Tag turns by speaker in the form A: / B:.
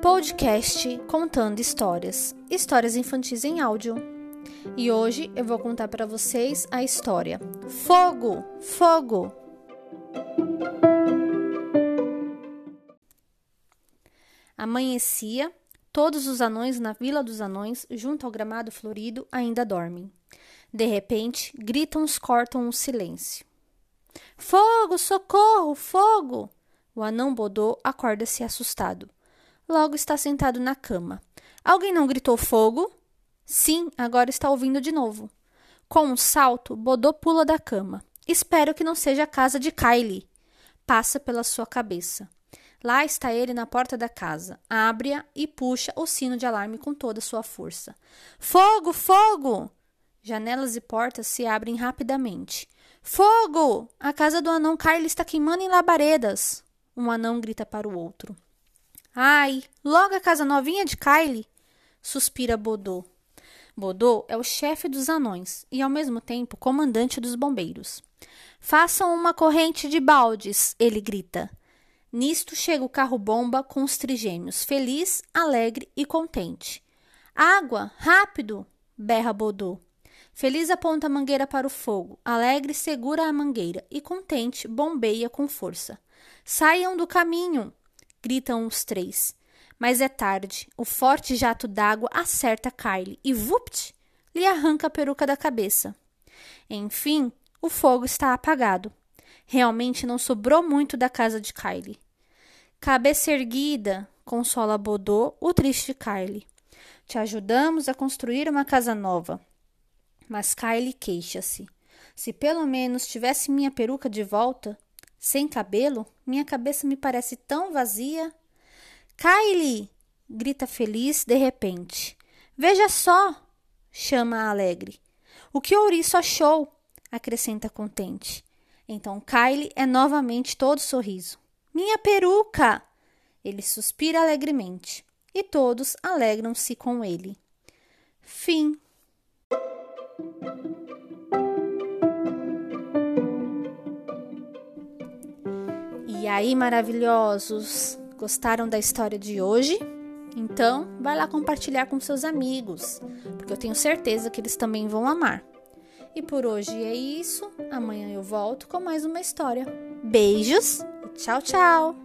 A: Podcast contando histórias, histórias infantis em áudio. E hoje eu vou contar para vocês a história Fogo, Fogo. Amanhecia, todos os anões na Vila dos Anões, junto ao gramado florido, ainda dormem. De repente, gritam-os cortam o silêncio. Fogo, socorro, fogo! O anão Bodô acorda-se assustado. Logo está sentado na cama. Alguém não gritou fogo? Sim, agora está ouvindo de novo. Com um salto, Bodô pula da cama. Espero que não seja a casa de Kylie. Passa pela sua cabeça. Lá está ele na porta da casa. Abre-a e puxa o sino de alarme com toda a sua força. Fogo! Fogo! Janelas e portas se abrem rapidamente. Fogo! A casa do anão Kylie está queimando em labaredas. Um anão grita para o outro. Ai, logo a casa novinha de Kylie! Suspira Bodô. Bodô é o chefe dos anões e, ao mesmo tempo, comandante dos bombeiros. Façam uma corrente de baldes, ele grita. Nisto chega o carro-bomba com os trigêmeos, feliz, alegre e contente. Água, rápido! berra Bodô. Feliz aponta a mangueira para o fogo, alegre segura a mangueira e contente bombeia com força. Saiam do caminho! gritam os três. Mas é tarde. O forte jato d'água acerta Kylie e, vupt, lhe arranca a peruca da cabeça. Enfim, o fogo está apagado. Realmente não sobrou muito da casa de Kylie. Cabeça erguida, consola Bodô o triste Kylie. Te ajudamos a construir uma casa nova. Mas Kylie queixa-se. Se pelo menos tivesse minha peruca de volta, sem cabelo, minha cabeça me parece tão vazia. Kylie! grita feliz de repente. Veja só! chama alegre. O que ouriço achou? acrescenta contente. Então Kylie é novamente todo sorriso. Minha peruca! Ele suspira alegremente e todos alegram-se com ele. Fim. E aí, maravilhosos, gostaram da história de hoje? Então, vai lá compartilhar com seus amigos, porque eu tenho certeza que eles também vão amar. E por hoje é isso. Amanhã eu volto com mais uma história. Beijos e tchau, tchau!